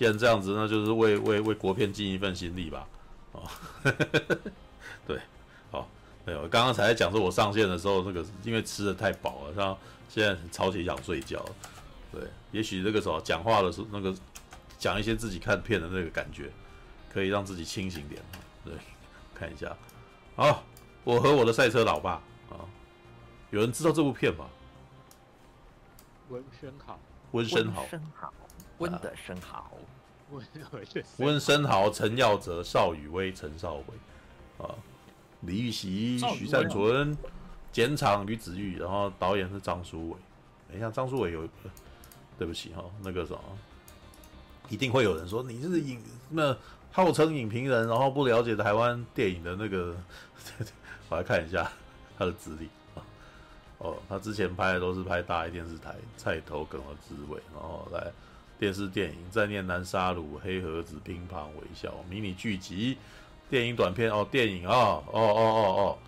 既然这样子，那就是为为为国片尽一份心力吧。哦，对，好，没有，刚刚才在讲说，我上线的时候，那个因为吃的太饱了，然后现在超级想睡觉。对，也许这个时候讲话的时候，那个讲一些自己看片的那个感觉，可以让自己清醒点。对，看一下。好，我和我的赛车老爸啊，有人知道这部片吗？温昇豪，温昇豪。温的生蚝，温温生蚝、陈耀哲、邵雨薇、陈少伟，啊，李玉玺、徐善存、简场吕子玉，然后导演是张书伟。等一下，张书伟有，对不起哈，那个什么，一定会有人说你是影那号称影评人，然后不了解台湾电影的那个，我来看一下他的资历啊。哦，他之前拍的都是拍大爱电视台、菜头梗的滋味，然后来。电视电影《再念南沙鲁》《黑盒子》《乒乓微笑》迷你剧集、电影短片哦，电影哦哦哦哦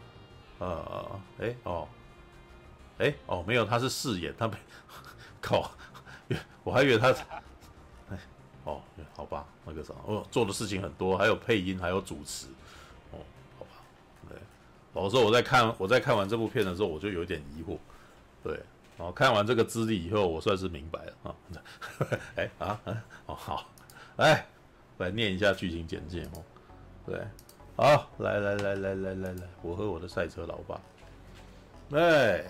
哦，呃，哎哦，哎哦，没有，他是饰演，他没靠，我还以为他，哎哦，好吧，那个啥，哦，做的事情很多，还有配音，还有主持，哦，好吧，对，老实说，我在看我在看完这部片的时候，我就有点疑惑，对。哦，看完这个资历以后，我算是明白了啊！哎啊，哦好，来来念一下剧情简介哦。对，好，来来来来来来来，我和我的赛车老爸。哎，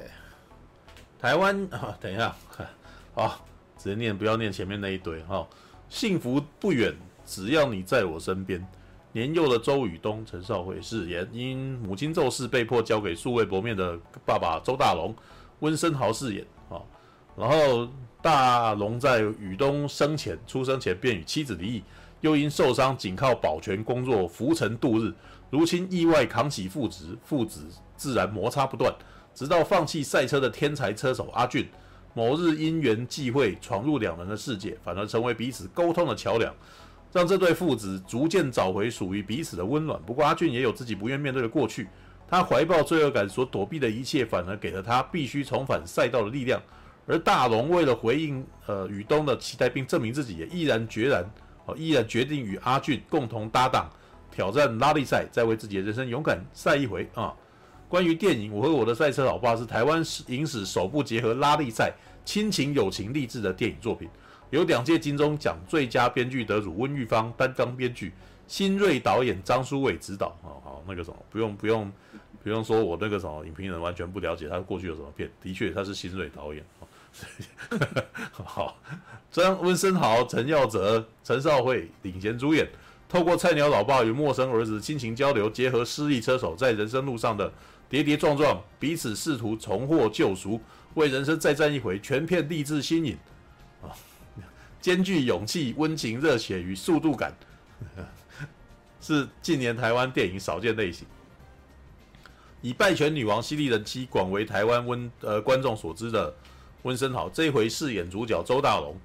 台湾 啊，等一下，好，直接念，不要念前面那一堆哈。幸福不远，只要你在我身边。年幼的周雨东、陈少辉饰演，因母亲骤逝被迫交给素未谋面的爸爸周大龙。温昇豪饰演啊，然后大龙在雨东生前出生前便与妻子离异，又因受伤仅靠保全工作浮沉度日，如今意外扛起父职，父子自然摩擦不断，直到放弃赛车的天才车手阿俊，某日因缘际会闯入两人的世界，反而成为彼此沟通的桥梁，让这对父子逐渐找回属于彼此的温暖。不过阿俊也有自己不愿面对的过去。他怀抱罪恶感所躲避的一切，反而给了他必须重返赛道的力量。而大龙为了回应呃雨东的期待，并证明自己，也毅然决然哦，毅然决定与阿俊共同搭档挑战拉力赛，再为自己的人生勇敢赛一回啊！关于电影《我和我的赛车老爸》是台湾影史首部结合拉力赛、亲情、友情、励志的电影作品，有两届金钟奖最佳编剧得主温玉芳担纲编剧，新锐导演张书伟执导啊，好那个什么不用不用。不用说，我那个什么影评人完全不了解他过去有什么片。的确，他是新锐导演。好，张温森豪、陈耀泽、陈少辉领衔主演，透过菜鸟老爸与陌生儿子亲情交流，结合失意车手在人生路上的跌跌撞撞，彼此试图重获救赎，为人生再战一回，全片励志新颖啊，兼具勇气、温情、热血与速度感，是近年台湾电影少见类型。以败犬女王犀利人妻广为台湾温呃观众所知的温升豪，这一回饰演主角周大龙，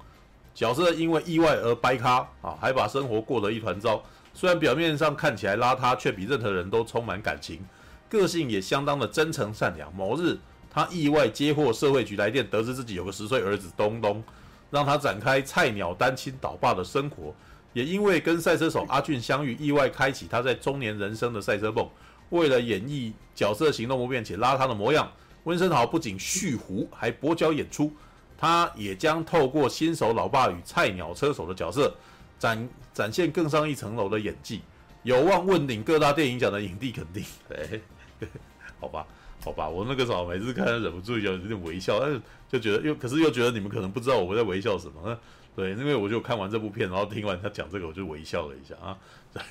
角色因为意外而掰咖啊，还把生活过得一团糟。虽然表面上看起来邋遢，却比任何人都充满感情，个性也相当的真诚善良。某日，他意外接获社会局来电，得知自己有个十岁儿子东东，让他展开菜鸟单亲倒爸的生活。也因为跟赛车手阿俊相遇，意外开启他在中年人生的赛车梦。为了演绎角色行动不便且邋遢的模样，温昇豪不仅蓄胡，还跛脚演出。他也将透过新手老爸与菜鸟车手的角色。展展现更上一层楼的演技，有望问鼎各大电影奖的影帝肯定。哎，好吧，好吧，我那个时候每次看忍不住有点微笑，但是就觉得又可是又觉得你们可能不知道我在微笑什么。对，因为我就看完这部片，然后听完他讲这个，我就微笑了一下啊。对，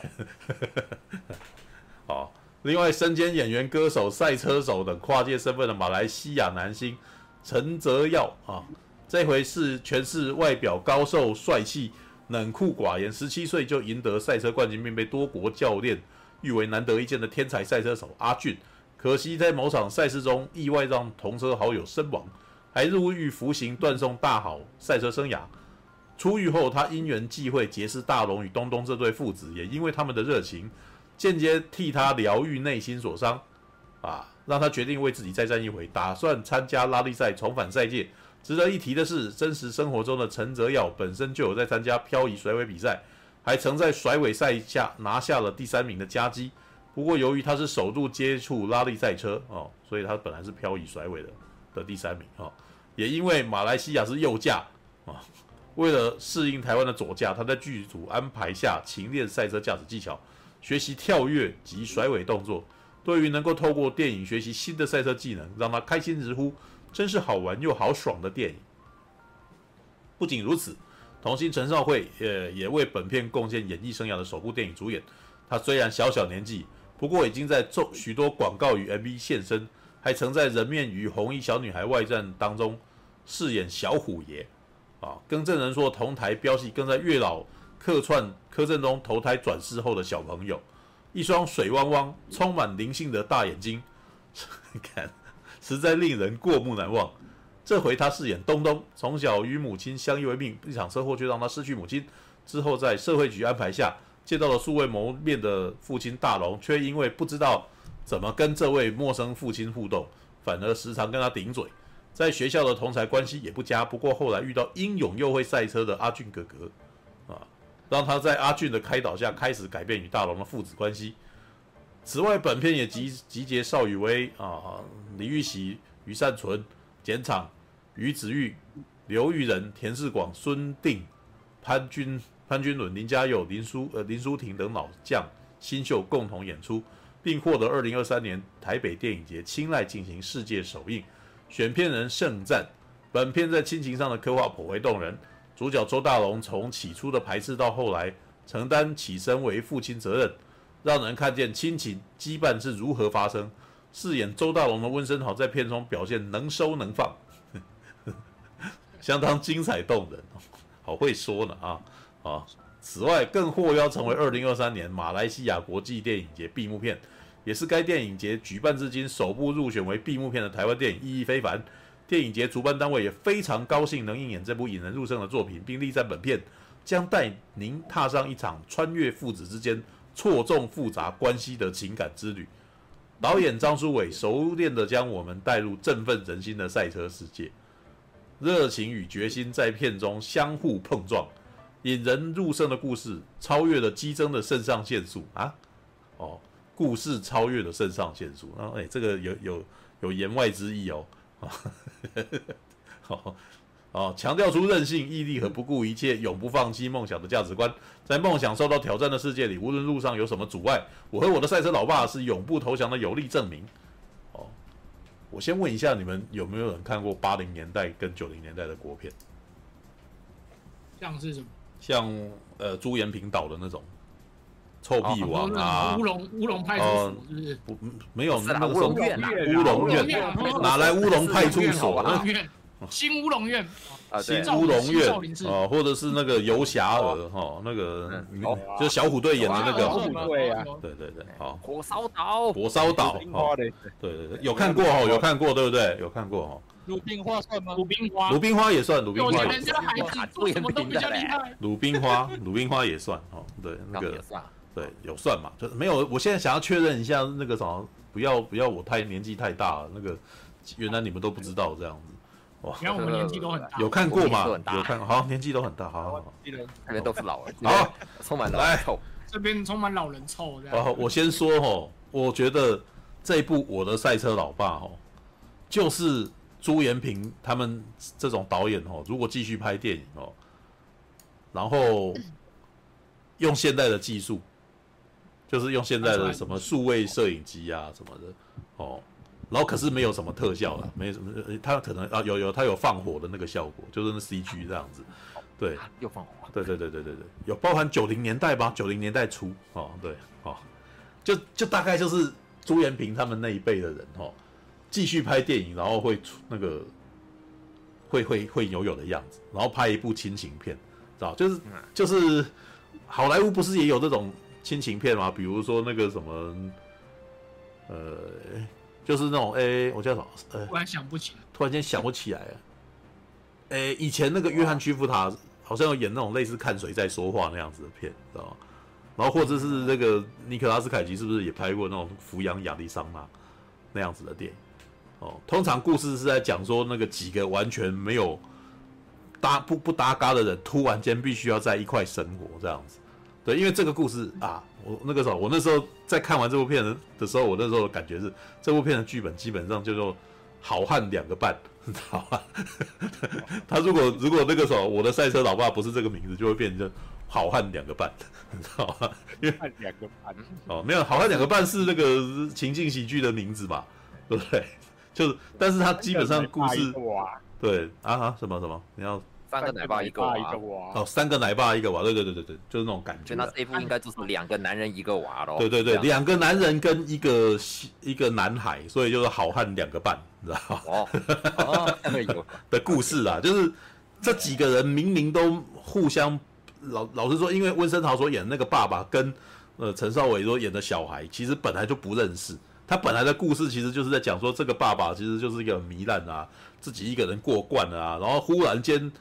好，另外身兼演员、歌手、赛车手等跨界身份的马来西亚男星陈泽耀啊，这回是全是外表高瘦帅气。冷酷寡言，十七岁就赢得赛车冠军，并被多国教练誉为难得一见的天才赛车手阿俊。可惜在某场赛事中意外让同车好友身亡，还入狱服刑，断送大好赛车生涯。出狱后，他因缘际会结识大龙与东东这对父子，也因为他们的热情，间接替他疗愈内心所伤，啊，让他决定为自己再战一回，打算参加拉力赛，重返赛界。值得一提的是，真实生活中的陈泽耀本身就有在参加漂移甩尾比赛，还曾在甩尾赛下拿下了第三名的佳绩。不过，由于他是首度接触拉力赛车哦，所以他本来是漂移甩尾的的第三名哦。也因为马来西亚是右驾啊，为了适应台湾的左驾，他在剧组安排下勤练赛车驾驶技巧，学习跳跃及甩尾动作。对于能够透过电影学习新的赛车技能，让他开心直呼。真是好玩又好爽的电影。不仅如此，童星陈少慧也也为本片贡献演艺生涯的首部电影主演。他虽然小小年纪，不过已经在众许多广告与 MV 现身，还曾在《人面鱼红衣小女孩外传》当中饰演小虎爷。啊，更正人说同台飙戏，跟在月老客串柯震东投胎转世后的小朋友，一双水汪汪、充满灵性的大眼睛，看。实在令人过目难忘。这回他饰演东东，从小与母亲相依为命，一场车祸却让他失去母亲。之后在社会局安排下，见到了素未谋面的父亲大龙，却因为不知道怎么跟这位陌生父亲互动，反而时常跟他顶嘴。在学校的同才关系也不佳。不过后来遇到英勇又会赛车的阿俊哥哥，啊，让他在阿俊的开导下，开始改变与大龙的父子关系。此外，本片也集集结邵雨薇啊、李玉玺、余善存、简场、于子玉、刘玉仁、田世广、孙定、潘君、潘君伦、林家佑、林书呃林书婷等老将新秀共同演出，并获得二零二三年台北电影节青睐进行世界首映。选片人盛赞，本片在亲情上的刻画颇为动人。主角周大龙从起初的排斥到后来承担起身为父亲责任。让人看见亲情羁绊是如何发生。饰演周大龙的温昇豪在片中表现能收能放，相当精彩动人，好会说呢啊啊！此外，更获邀成为二零二三年马来西亚国际电影节闭幕片，也是该电影节举办至今首部入选为闭幕片的台湾电影，意义非凡。电影节主办单位也非常高兴能应演这部引人入胜的作品，并力赞本片将带您踏上一场穿越父子之间。错综复杂关系的情感之旅，导演张书伟熟练地将我们带入振奋人心的赛车世界，热情与决心在片中相互碰撞，引人入胜的故事超越了激增的肾上腺素啊！哦，故事超越了肾上腺素，然后哎，这个有有有言外之意哦，啊 好。啊，强调出韧性、毅力和不顾一切、永不放弃梦想的价值观。在梦想受到挑战的世界里，无论路上有什么阻碍，我和我的赛车老爸是永不投降的有力证明。哦，我先问一下你们有没有人看过八零年代跟九零年代的国片？像是什么？像呃朱延平导的那种《臭屁王》啊，乌龙乌龙派出所是不是？不，没有那个乌龙院，乌龙院哪来乌龙派出所啊？新乌龙院啊，新乌龙院啊，或者是那个游侠儿哈，那个就是小虎队演的那个，对啊，对对对，好，火烧岛，火烧岛，对对对，有看过哈，有看过。对不对？有看过哈，鲁冰花算吗？鲁冰花，鲁冰花也算，鲁冰花也算。什么都比较厉害。鲁冰花，鲁冰花也算哦。对，那个对有算嘛？就是没有。我现在想要确认一下那个什么，不要不要我太年纪太大了。那个原来你们都不知道这样子。哇，原来我们年纪都很大。有看过吗？有看好，年纪都很大。好好好，这边都是老人。好，充满老人臭。这边充满老人臭这样。好，我先说哦，我觉得这一部《我的赛车老爸》哦，就是。朱延平他们这种导演哦，如果继续拍电影哦，然后用现代的技术，就是用现在的什么数位摄影机啊什么的哦，然后可是没有什么特效了，没什么，他可能啊有有他有放火的那个效果，就是那 CG 这样子，对，又放火，对对对对对对，有包含九零年代吧，九零年代初哦，对哦，就就大概就是朱延平他们那一辈的人哦。继续拍电影，然后会出那个会会会有有的样子，然后拍一部亲情片，知道？就是就是好莱坞不是也有这种亲情片嘛？比如说那个什么，呃，就是那种哎，我叫什么？呃，突然想不起来，突然间想不起来了。哎，以前那个约翰·屈服塔好像有演那种类似看谁在说话那样子的片，知道吗？然后或者是那个尼克拉斯·凯奇是不是也拍过那种抚养亚历桑那那样子的电影？哦，通常故事是在讲说那个几个完全没有搭不不搭嘎的人，突然间必须要在一块生活这样子。对，因为这个故事啊，我那个时候我那时候在看完这部片的时候，我那时候的感觉是这部片的剧本基本上叫做好汉两个半，你知道吧？他如果如果那个时候我的赛车老爸不是这个名字，就会变成好汉两个半，你知道吧？因为两个半哦，没有好汉两个半是那个情境喜剧的名字嘛，对不对？就是，但是他基本上故事对啊啊什么什么，你要三个奶爸一个娃哦，三个奶爸一个娃，对对对对对，就是那种感觉。那这一部应该就是两个男人一个娃喽。对对对，两个男人跟一个一个男孩，所以就是好汉两个半，你知道吗？哦哦，的故事啊，就是这几个人明明都互相老老实说，因为温升豪所演的那个爸爸跟呃陈少伟所演的小孩，其实本来就不认识。他本来的故事其实就是在讲说，这个爸爸其实就是一个糜烂啊，自己一个人过惯了啊，然后忽然间，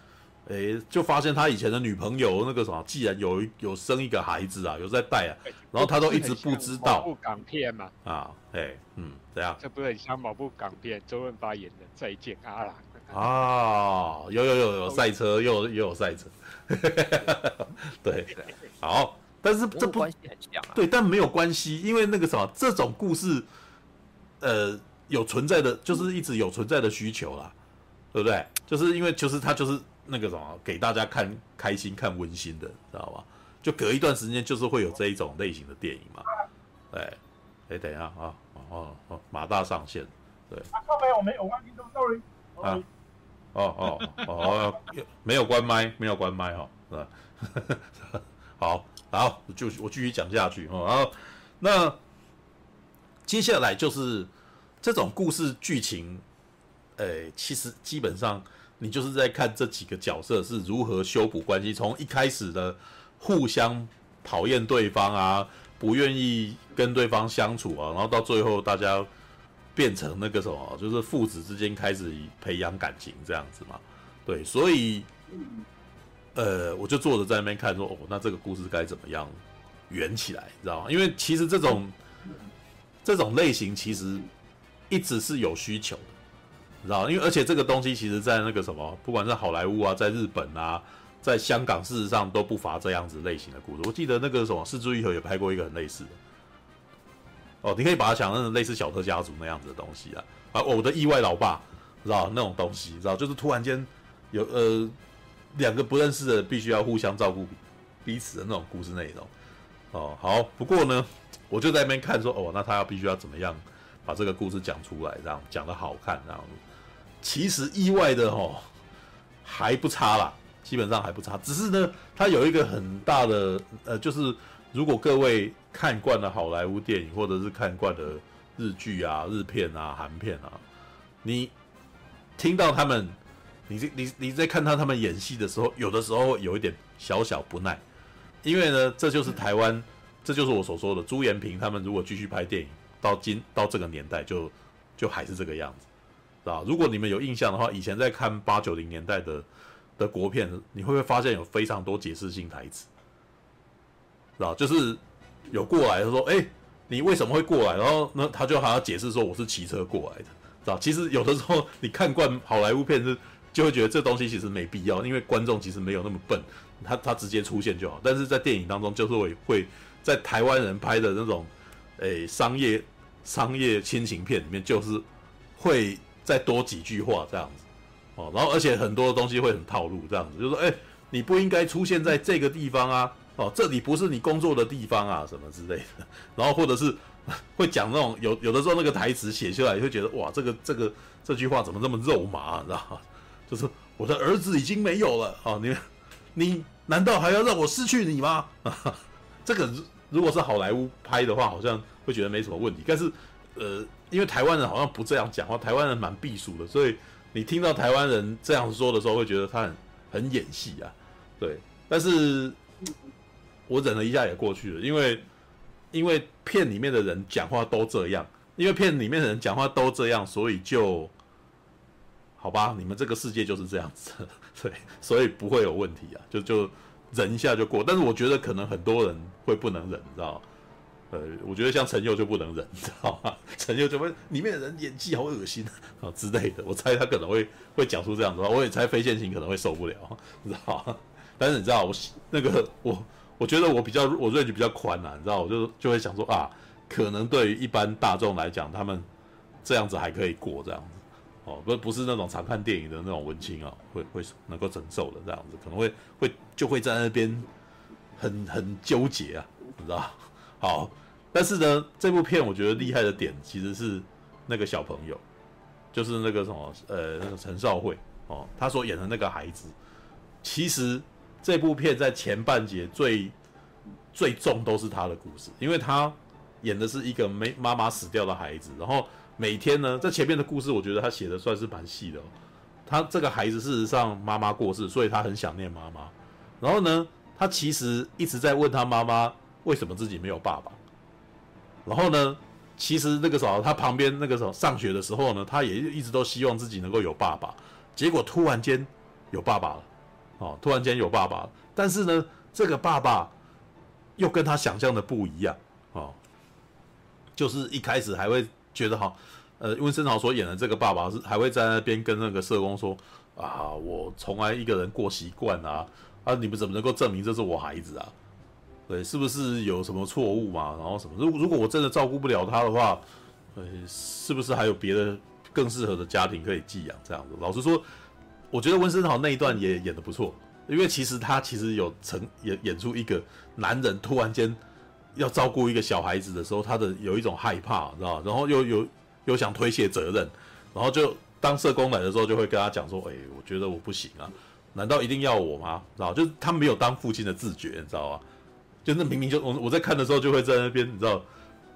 诶，就发现他以前的女朋友那个什么，既然有有生一个孩子啊，有在带啊，然后他都一直不知道。某部港片嘛。啊，诶，嗯，怎样？这不是很像某部港片，周润发演的《再见阿郎》啊？有有有有赛车，又又有赛车，对，好。但是这不关系很像啊，对，但没有关系，因为那个什么，这种故事，呃，有存在的，就是一直有存在的需求啦，对不对？就是因为就是他就是那个什么，给大家看开心、看温馨的，知道吧？就隔一段时间，就是会有这一种类型的电影嘛。哎，哎，等一下啊，哦哦，马大上线，对。啊，没有没有关机，sorry。啊，哦哦哦，没有关麦，没有关麦哈，是吧？好。好，就我继续讲下去哦。然后，那接下来就是这种故事剧情，诶，其实基本上你就是在看这几个角色是如何修补关系，从一开始的互相讨厌对方啊，不愿意跟对方相处啊，然后到最后大家变成那个什么，就是父子之间开始培养感情这样子嘛。对，所以。呃，我就坐着在那边看，说哦，那这个故事该怎么样圆起来，你知道吗？因为其实这种这种类型其实一直是有需求的，你知道？因为而且这个东西其实，在那个什么，不管是好莱坞啊，在日本啊，在香港，事实上都不乏这样子类型的故事。我记得那个什么，是枝裕和也拍过一个很类似的。哦，你可以把它想成类似小特家族那样子的东西啊，啊，我的意外老爸，知道那种东西，知道就是突然间有呃。两个不认识的必须要互相照顾彼此的那种故事内容，哦，好，不过呢，我就在那边看说，哦，那他要必须要怎么样把这个故事讲出来，这样讲得好看，这样，其实意外的哦，还不差啦，基本上还不差，只是呢，它有一个很大的，呃，就是如果各位看惯了好莱坞电影，或者是看惯了日剧啊、日片啊、韩片啊，你听到他们。你你你在看他他们演戏的时候，有的时候有一点小小不耐，因为呢，这就是台湾，这就是我所说的朱延平他们如果继续拍电影，到今到这个年代就就还是这个样子，啊？如果你们有印象的话，以前在看八九零年代的的国片，你会不会发现有非常多解释性台词？啊？就是有过来他说：“哎、你为什么会过来？”然后呢，他就还要解释说：“我是骑车过来的。”啊？其实有的时候你看惯好莱坞片是。就会觉得这东西其实没必要，因为观众其实没有那么笨，他他直接出现就好。但是在电影当中，就是会会在台湾人拍的那种，诶商业商业亲情片里面，就是会再多几句话这样子，哦，然后而且很多东西会很套路这样子，就是说，诶你不应该出现在这个地方啊，哦，这里不是你工作的地方啊，什么之类的。然后或者是 会讲那种有有的时候那个台词写出来，会觉得哇，这个这个这句话怎么这么肉麻啊，你知道吗？就是我的儿子已经没有了啊！你你难道还要让我失去你吗？啊这个如果是好莱坞拍的话，好像会觉得没什么问题。但是呃，因为台湾人好像不这样讲话，台湾人蛮避暑的，所以你听到台湾人这样说的时候，会觉得他很很演戏啊。对，但是我忍了一下也过去了，因为因为片里面的人讲话都这样，因为片里面的人讲话都这样，所以就。好吧，你们这个世界就是这样子，对，所以不会有问题啊，就就忍一下就过。但是我觉得可能很多人会不能忍，你知道吗？呃，我觉得像陈佑就不能忍，你知道吗？陈佑就会里面的人演技好恶心啊之类的，我猜他可能会会讲出这样的话。我也猜非线性可能会受不了，你知道吗？但是你知道我那个我我觉得我比较我认知比较宽啊，你知道，我就就会想说啊，可能对于一般大众来讲，他们这样子还可以过这样子。哦，不不是那种常看电影的那种文青啊，会会能够承受的这样子，可能会会就会在那边很很纠结啊，你知道？好，但是呢，这部片我觉得厉害的点其实是那个小朋友，就是那个什么呃那个陈少慧哦，他所演的那个孩子，其实这部片在前半节最最重都是他的故事，因为他演的是一个没妈妈死掉的孩子，然后。每天呢，在前面的故事，我觉得他写的算是蛮细的。他这个孩子事实上妈妈过世，所以他很想念妈妈。然后呢，他其实一直在问他妈妈为什么自己没有爸爸。然后呢，其实那个时候他旁边那个时候上学的时候呢，他也一直都希望自己能够有爸爸。结果突然间有爸爸了，哦，突然间有爸爸了。但是呢，这个爸爸又跟他想象的不一样哦，就是一开始还会。觉得好，呃，温昇豪所演的这个爸爸是还会在那边跟那个社工说啊，我从来一个人过习惯啊，啊，你们怎么能够证明这是我孩子啊？对，是不是有什么错误嘛？然后什么？如果如果我真的照顾不了他的话，呃，是不是还有别的更适合的家庭可以寄养？这样子，老实说，我觉得温森豪那一段也演得不错，因为其实他其实有成演演出一个男人突然间。要照顾一个小孩子的时候，他的有一种害怕，知道？然后又有又想推卸责任，然后就当社工来的时候，就会跟他讲说：“哎，我觉得我不行啊，难道一定要我吗？”知道？就是他没有当父亲的自觉，你知道吗？就那明明就我我在看的时候，就会在那边，你知道，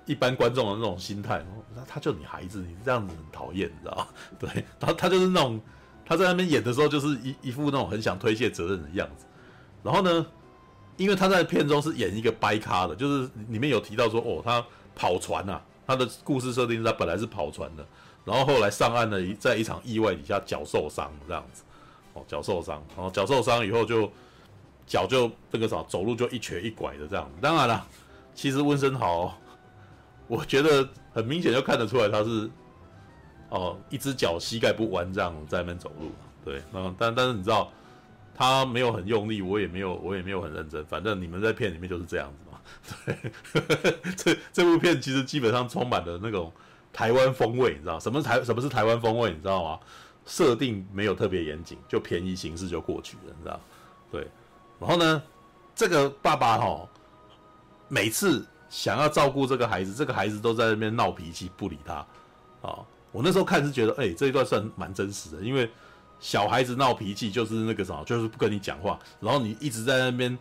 一般观众的那种心态，他他就你孩子，你这样子很讨厌，你知道？对，然后他就是那种他在那边演的时候，就是一一副那种很想推卸责任的样子，然后呢？因为他在片中是演一个掰咖的，就是里面有提到说，哦，他跑船、啊，他的故事设定是他本来是跑船的，然后后来上岸了，在一场意外底下脚受伤这样子，哦，脚受伤，然后脚受伤以后就脚就这个啥，走路就一瘸一拐的这样。当然了，其实温森豪，我觉得很明显就看得出来他是哦，一只脚膝盖不弯这样在那边走路，对，嗯，但但是你知道。他没有很用力，我也没有，我也没有很认真。反正你们在片里面就是这样子嘛。对，这这部片其实基本上充满了那种台湾风味，你知道什么台什么是台湾风味？你知道吗？设定没有特别严谨，就便宜形式就过去了，你知道？对。然后呢，这个爸爸哈，每次想要照顾这个孩子，这个孩子都在那边闹脾气，不理他。啊，我那时候看是觉得，哎、这一段算蛮真实的，因为。小孩子闹脾气就是那个什么，就是不跟你讲话，然后你一直在那边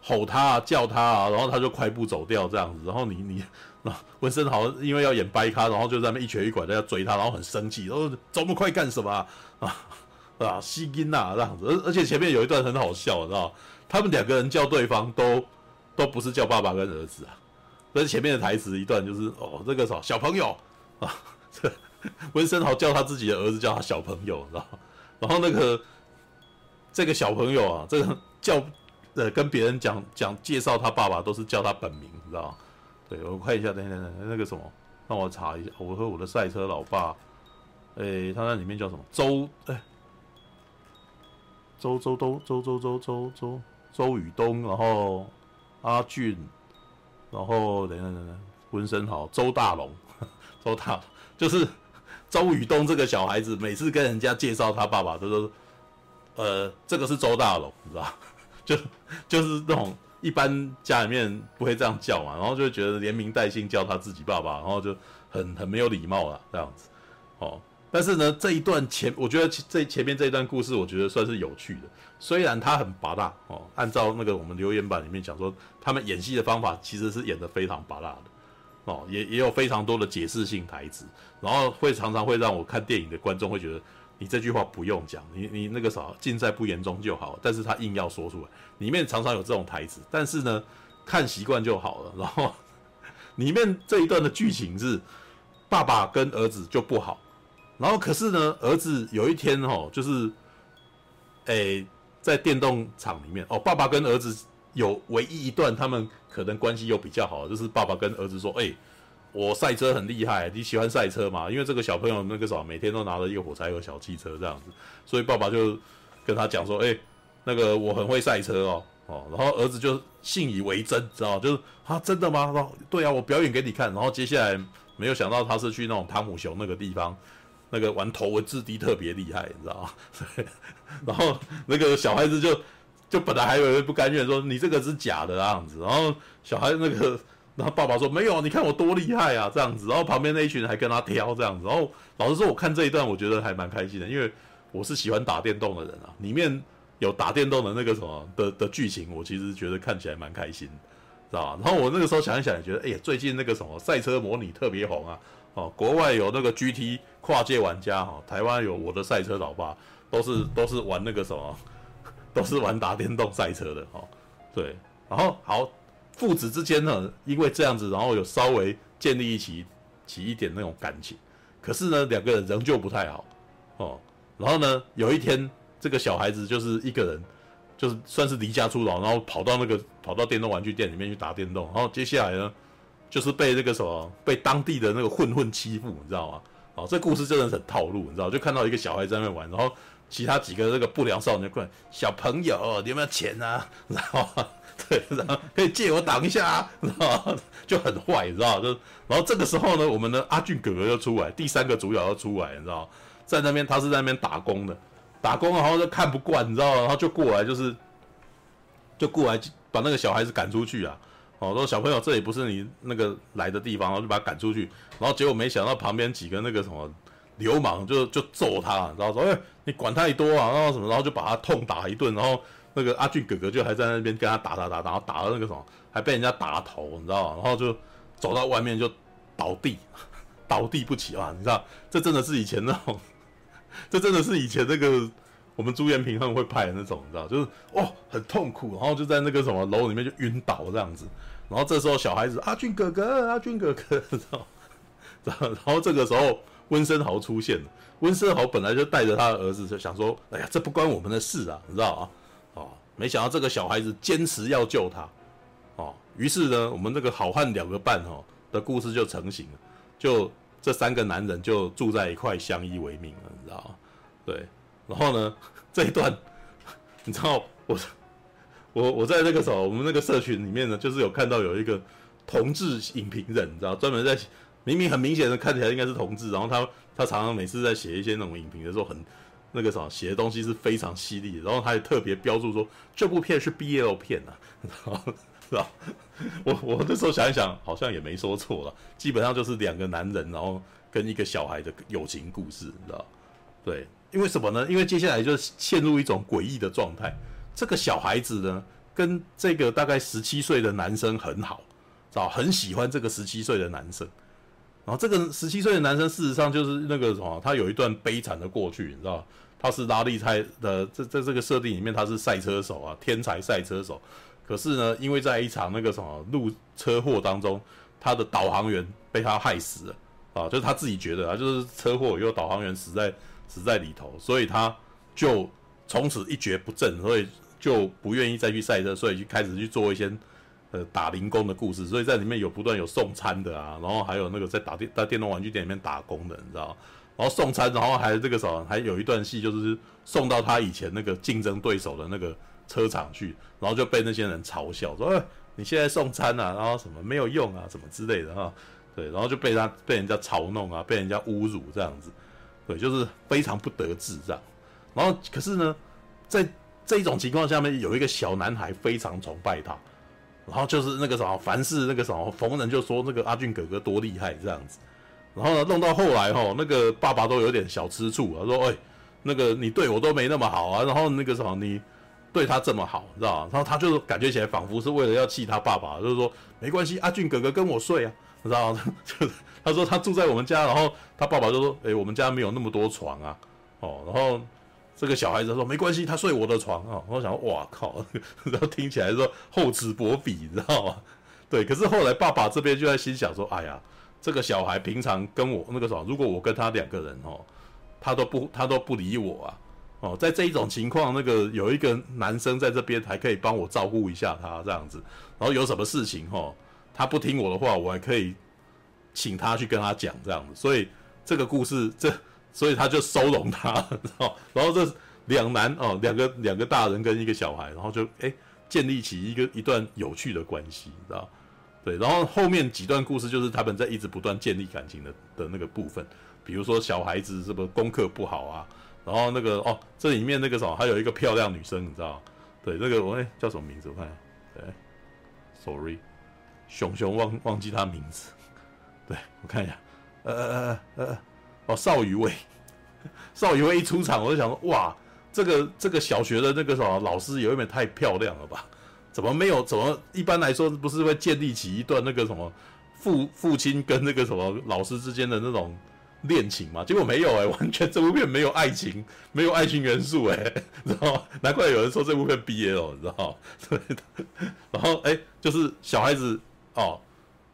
吼他啊、叫他啊，然后他就快步走掉这样子。然后你你，那温昇豪因为要演掰咖，然后就在那边一瘸一拐的要追他，然后很生气，然后走那么快干什么啊？啊啊，吸金呐这样子。而而且前面有一段很好笑，你知道他们两个人叫对方都都不是叫爸爸跟儿子啊。但是前面的台词一段就是哦，这个什么小朋友啊，这温森豪叫他自己的儿子叫他小朋友，知道？然后那个这个小朋友啊，这个叫呃跟别人讲讲介绍他爸爸都是叫他本名，你知道？对，我看一下，等等等，那个什么，让我查一下。我和我的赛车老爸，诶，他那里面叫什么？周诶，周周周周周周周周周宇东，然后阿俊，然后等等等等，温昇豪，周大龙，周大就是周宇东这个小孩子，每次跟人家介绍他爸爸，都说，呃，这个是周大龙，你知道？就就是那种。一般家里面不会这样叫嘛，然后就觉得连名带姓叫他自己爸爸，然后就很很没有礼貌了这样子。哦，但是呢，这一段前我觉得这前面这一段故事，我觉得算是有趣的。虽然他很拔辣哦，按照那个我们留言板里面讲说，他们演戏的方法其实是演得非常拔辣的哦，也也有非常多的解释性台词，然后会常常会让我看电影的观众会觉得。你这句话不用讲，你你那个啥，尽在不言中就好。但是他硬要说出来，里面常常有这种台词。但是呢，看习惯就好了。然后里面这一段的剧情是，爸爸跟儿子就不好。然后可是呢，儿子有一天哦，就是，诶，在电动厂里面哦，爸爸跟儿子有唯一一段他们可能关系又比较好，就是爸爸跟儿子说，诶。我赛车很厉害，你喜欢赛车吗？因为这个小朋友那个啥，每天都拿着一个火柴盒小汽车这样子，所以爸爸就跟他讲说：“哎、欸，那个我很会赛车哦，哦。”然后儿子就信以为真，知道就是啊，真的吗？说对啊，我表演给你看。然后接下来没有想到他是去那种汤姆熊那个地方，那个玩头文字 D 特别厉害，你知道吗？然后那个小孩子就就本来还以为不甘愿，说你这个是假的这样子。然后小孩那个。然后爸爸说：“没有，你看我多厉害啊，这样子。”然后旁边那一群人还跟他挑这样子。然后老实说，我看这一段，我觉得还蛮开心的，因为我是喜欢打电动的人啊。里面有打电动的那个什么的的剧情，我其实觉得看起来蛮开心，知道吧？然后我那个时候想一想，也觉得，哎呀，最近那个什么赛车模拟特别红啊。哦，国外有那个 GT 跨界玩家哈，台湾有我的赛车老爸，都是都是玩那个什么，都是玩打电动赛车的哈。对，然后好。父子之间呢，因为这样子，然后有稍微建立起起一点那种感情，可是呢，两个人仍旧不太好哦。然后呢，有一天，这个小孩子就是一个人，就是算是离家出走，然后跑到那个跑到电动玩具店里面去打电动。然后接下来呢，就是被那个什么被当地的那个混混欺负，你知道吗？哦，这故事真的是很套路，你知道？就看到一个小孩在那玩，然后其他几个那个不良少年过来，小朋友，你有没有钱啊？然后。对，然后可以借我挡一下啊，然后就很坏，你知道？就然后这个时候呢，我们的阿俊哥哥就出来，第三个主角要出来，你知道？在那边他是在那边打工的，打工然后就看不惯，你知道？然后就过来就是，就过来把那个小孩子赶出去啊！哦，说小朋友这里不是你那个来的地方，然后就把他赶出去。然后结果没想到旁边几个那个什么流氓就就揍他，你知道？说哎，你管太多啊，然后什么，然后就把他痛打一顿，然后。那个阿俊哥哥就还在那边跟他打打打，然后打到那个什么，还被人家打头，你知道？然后就走到外面就倒地，倒地不起啊！你知道，这真的是以前那种，这真的是以前那个我们朱延平他们会拍的那种，你知道，就是哦很痛苦，然后就在那个什么楼里面就晕倒这样子。然后这时候小孩子阿俊哥哥，阿俊哥哥，然后？然后这个时候温森豪出现了，温昇豪本来就带着他的儿子就想说，哎呀，这不关我们的事啊，你知道啊？哦没想到这个小孩子坚持要救他，哦，于是呢，我们这个好汉两个半哦的故事就成型了，就这三个男人就住在一块相依为命了，你知道吗？对，然后呢，这一段，你知道我我我在那个时候，我们那个社群里面呢，就是有看到有一个同志影评人，你知道，专门在明明很明显的看起来应该是同志，然后他他常常每次在写一些那种影评的时候很。那个什么写的东西是非常犀利，然后他也特别标注说这部片是 BL 片啊，然后 是吧？我我那时候想一想，好像也没说错了，基本上就是两个男人，然后跟一个小孩的友情故事，你知道？对，因为什么呢？因为接下来就陷入一种诡异的状态，这个小孩子呢，跟这个大概十七岁的男生很好，知道？很喜欢这个十七岁的男生。然后这个十七岁的男生，事实上就是那个什么，他有一段悲惨的过去，你知道？他是拉力赛的，在在这个设定里面，他是赛车手啊，天才赛车手。可是呢，因为在一场那个什么路车祸当中，他的导航员被他害死了，啊，就是他自己觉得啊，就是车祸有导航员死在死在里头，所以他就从此一蹶不振，所以就不愿意再去赛车，所以就开始去做一些呃打零工的故事，所以在里面有不断有送餐的啊，然后还有那个在打电在电动玩具店里面打工的，你知道，然后送餐，然后还这个时候还有一段戏就是送到他以前那个竞争对手的那个车厂去，然后就被那些人嘲笑说，哎，你现在送餐啊，然后什么没有用啊，什么之类的哈。对，然后就被他被人家嘲弄啊，被人家侮辱这样子，对，就是非常不得志这样。然后可是呢，在这种情况下面，有一个小男孩非常崇拜他，然后就是那个什么，凡是那个什么逢人就说那个阿俊哥哥多厉害这样子。然后呢，弄到后来哈，那个爸爸都有点小吃醋啊，说哎，那个你对我都没那么好啊，然后那个什么你对他这么好，你知道吧？然后他就感觉起来仿佛是为了要气他爸爸，就是说没关系，阿俊哥哥跟我睡啊。你知道吗？就他说他住在我们家，然后他爸爸就说：“诶，我们家没有那么多床啊。”哦，然后这个小孩子说：“没关系，他睡我的床啊。”我想：“哇靠！” 然后听起来说厚此薄彼，你知道吗？对。可是后来爸爸这边就在心想说：“哎呀，这个小孩平常跟我那个什么，如果我跟他两个人哦，他都不他都不理我啊。哦，在这一种情况，那个有一个男生在这边还可以帮我照顾一下他这样子，然后有什么事情哦。”他不听我的话，我还可以请他去跟他讲这样子，所以这个故事这，所以他就收容他，知 道？然后这两男哦，两个两个大人跟一个小孩，然后就哎建立起一个一段有趣的关系，知道？对，然后后面几段故事就是他们在一直不断建立感情的的那个部分，比如说小孩子是不是功课不好啊？然后那个哦，这里面那个什么还有一个漂亮女生，你知道？对，那个我哎叫什么名字？我看，对，sorry。熊熊忘忘记他名字，对我看一下，呃呃呃呃，哦，邵雨薇，邵雨薇一出场我就想说，哇，这个这个小学的那个什么老师有一点太漂亮了吧？怎么没有？怎么一般来说不是会建立起一段那个什么父父亲跟那个什么老师之间的那种恋情吗？结果没有哎、完全这部片没有爱情，没有爱情元素哎、欸，知道？难怪有人说这部片 BL，你知道？对，然后哎、就是小孩子。哦，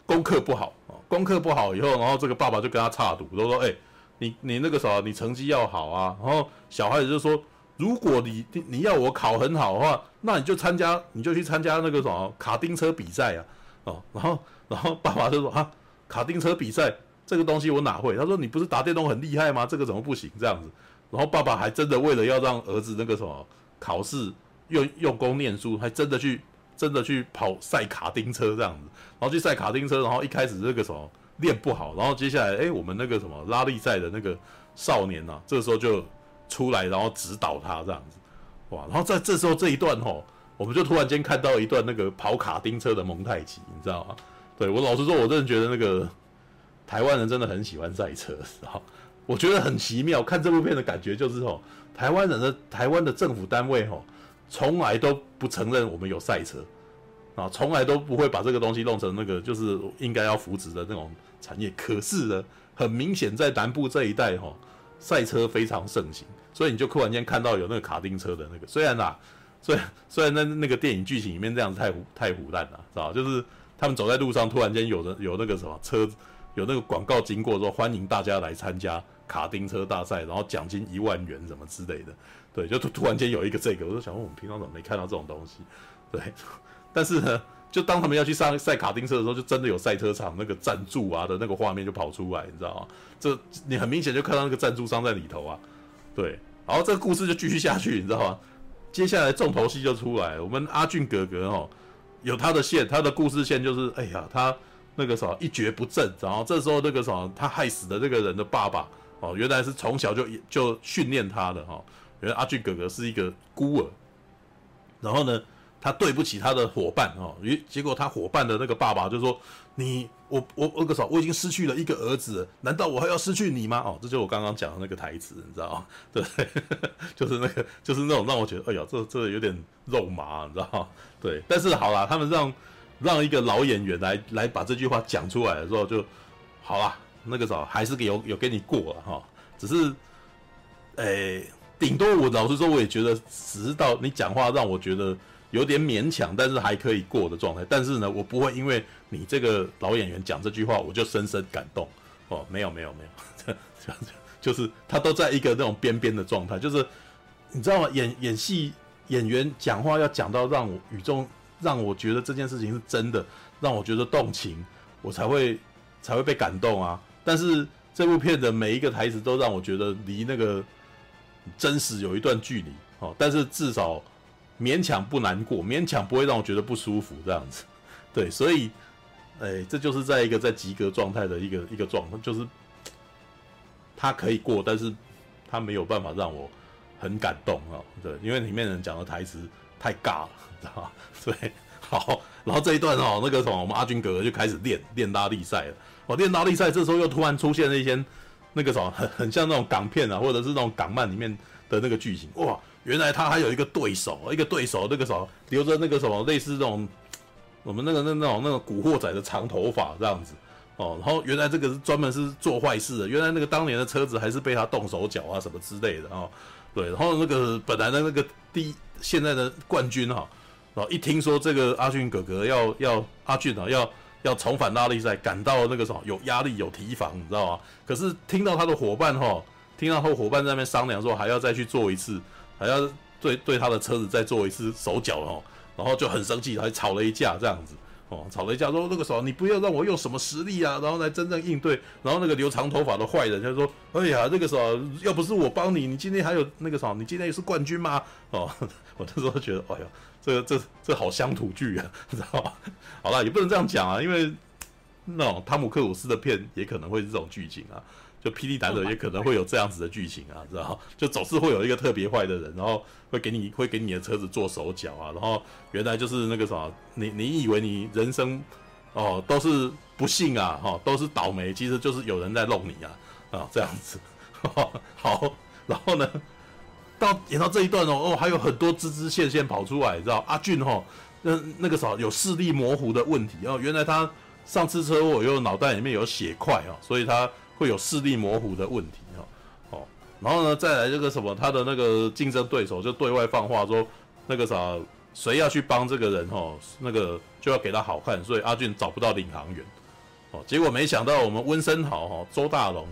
功课不好哦，功课不好以后，然后这个爸爸就跟他插赌，都说：“哎，你你那个啥，你成绩要好啊。”然后小孩子就说：“如果你你要我考很好的话，那你就参加，你就去参加那个什么卡丁车比赛啊。”哦，然后然后爸爸就说：“啊，卡丁车比赛这个东西我哪会？”他说：“你不是打电动很厉害吗？这个怎么不行？这样子。”然后爸爸还真的为了要让儿子那个什么考试用用功念书，还真的去。真的去跑赛卡丁车这样子，然后去赛卡丁车，然后一开始那个什么练不好，然后接下来哎，我们那个什么拉力赛的那个少年呐、啊，这个时候就出来，然后指导他这样子，哇，然后在这时候这一段吼，我们就突然间看到一段那个跑卡丁车的蒙太奇，你知道吗？对，我老实说，我真的觉得那个台湾人真的很喜欢赛车，哈，我觉得很奇妙。看这部片的感觉就是吼，台湾人的台湾的政府单位吼。从来都不承认我们有赛车，啊，从来都不会把这个东西弄成那个就是应该要扶植的那种产业。可是呢，很明显在南部这一带哈，赛车非常盛行，所以你就突然间看到有那个卡丁车的那个。虽然啊，虽然虽然那那个电影剧情里面这样子太太唬烂了，知道就是他们走在路上，突然间有人有那个什么车，有那个广告经过说欢迎大家来参加卡丁车大赛，然后奖金一万元什么之类的。对，就突突然间有一个这个，我就想问，我们平常怎么没看到这种东西？对，但是呢，就当他们要去上赛卡丁车的时候，就真的有赛车场那个赞助啊的那个画面就跑出来，你知道吗？这你很明显就看到那个赞助商在里头啊。对，然后这个故事就继续下去，你知道吗？接下来重头戏就出来，我们阿俊哥哥哦，有他的线，他的故事线就是，哎呀，他那个啥一蹶不振，然后这时候那个啥他害死的这个人的爸爸哦，原来是从小就就训练他的哈。原来阿俊哥哥是一个孤儿，然后呢，他对不起他的伙伴哦，于结果他伙伴的那个爸爸就说：“你我我那个啥，我已经失去了一个儿子，难道我还要失去你吗？”哦，这就我刚刚讲的那个台词，你知道吗？对，就是那个就是那种让我觉得，哎呀，这这有点肉麻，你知道吗？对，但是好啦，他们让让一个老演员来来把这句话讲出来的时候就，好啦，那个啥还是有有给你过了哈，只是，诶。顶多我老实说，我也觉得直到你讲话让我觉得有点勉强，但是还可以过的状态。但是呢，我不会因为你这个老演员讲这句话，我就深深感动。哦，没有没有没有，这样子就是他都在一个那种边边的状态，就是你知道吗？演演戏演员讲话要讲到让我语中让我觉得这件事情是真的，让我觉得动情，我才会才会被感动啊。但是这部片的每一个台词都让我觉得离那个真实有一段距离哦，但是至少勉强不难过，勉强不会让我觉得不舒服这样子。对，所以。哎，这就是在一个在及格状态的一个一个状态，就是他可以过，但是他没有办法让我很感动啊。对，因为里面人讲的台词太尬了，知道吧？所以好，然后这一段哦，那个什么，我们阿军哥哥就开始练练拉力赛了。哦，练拉力赛，这时候又突然出现了一些那个什么，很很像那种港片啊，或者是那种港漫里面的那个剧情。哇，原来他还有一个对手，一个对手，那个什么，留着那个什么，类似这种。我们那个那那种那个古惑仔的长头发这样子哦，然后原来这个是专门是做坏事的，原来那个当年的车子还是被他动手脚啊什么之类的哦，对，然后那个本来的那个第现在的冠军哈，然后一听说这个阿俊哥哥要要阿俊啊要要重返拉力赛，感到那个什么有压力有提防，你知道吗？可是听到他的伙伴哈，听到他伙伴在那边商量说还要再去做一次，还要对对他的车子再做一次手脚哦。然后就很生气，还吵了一架这样子，哦，吵了一架，说那个时候你不要让我用什么实力啊，然后来真正应对。然后那个留长头发的坏人就说：“哎呀，那个时候要不是我帮你，你今天还有那个什么，你今天也是冠军吗？”哦，我那时候觉得，哎呀，这个这这好乡土剧啊，知道吧？好了，也不能这样讲啊，因为那种汤姆克鲁斯的片也可能会是这种剧情啊。就霹雳男儿也可能会有这样子的剧情啊，知道？就总是会有一个特别坏的人，然后会给你会给你的车子做手脚啊，然后原来就是那个什么，你你以为你人生哦都是不幸啊，哈，都是倒霉，其实就是有人在弄你啊，啊，这样子。好，然后呢，到演到这一段哦，哦，还有很多支支线线跑出来，知道？阿俊哈，那那个时候有视力模糊的问题哦，原来他上次车祸又脑袋里面有血块啊，所以他。会有视力模糊的问题哈，哦，然后呢，再来这个什么，他的那个竞争对手就对外放话说，那个啥，谁要去帮这个人哈，那个就要给他好看，所以阿俊找不到领航员，哦，结果没想到我们温森豪哈，周大龙，